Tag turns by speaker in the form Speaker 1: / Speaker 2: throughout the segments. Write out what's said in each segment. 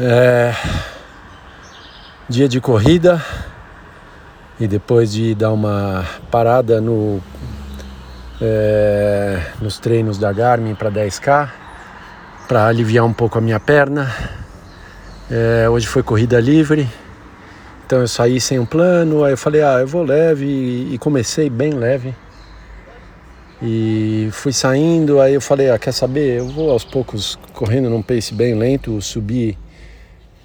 Speaker 1: É... Dia de corrida e depois de dar uma parada no, é... nos treinos da Garmin para 10K para aliviar um pouco a minha perna. É... Hoje foi corrida livre, então eu saí sem um plano. Aí eu falei, ah, eu vou leve e comecei bem leve. E fui saindo, aí eu falei, ah, quer saber? Eu vou aos poucos correndo num pace bem lento, subir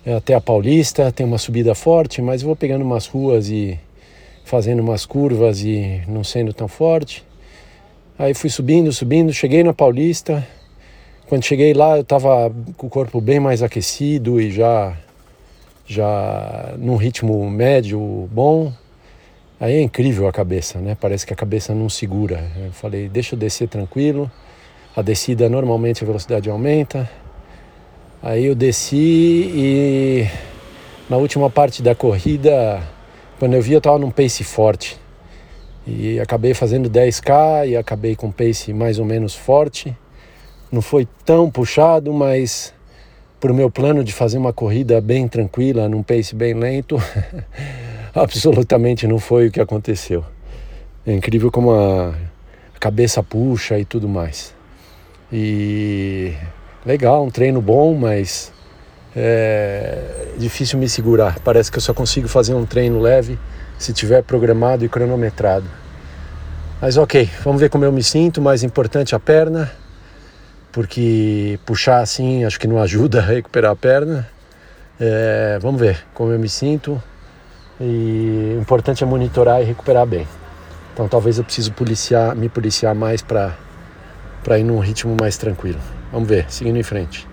Speaker 1: é, até a Paulista, tem uma subida forte, mas vou pegando umas ruas e fazendo umas curvas e não sendo tão forte. Aí fui subindo, subindo, cheguei na Paulista. Quando cheguei lá, eu estava com o corpo bem mais aquecido e já já num ritmo médio bom. Aí é incrível a cabeça, né? Parece que a cabeça não segura. Eu falei, deixa eu descer tranquilo. A descida normalmente a velocidade aumenta. Aí eu desci e na última parte da corrida, quando eu vi eu estava num pace forte. E acabei fazendo 10k e acabei com pace mais ou menos forte. Não foi tão puxado, mas para o meu plano de fazer uma corrida bem tranquila, num pace bem lento, absolutamente não foi o que aconteceu. É incrível como a cabeça puxa e tudo mais. E legal, um treino bom, mas é difícil me segurar. Parece que eu só consigo fazer um treino leve se tiver programado e cronometrado. Mas ok, vamos ver como eu me sinto. Mais importante a perna, porque puxar assim acho que não ajuda a recuperar a perna. É, vamos ver como eu me sinto. E o importante é monitorar e recuperar bem. Então talvez eu precise policiar, me policiar mais para ir num ritmo mais tranquilo. Vamos ver, seguindo em frente.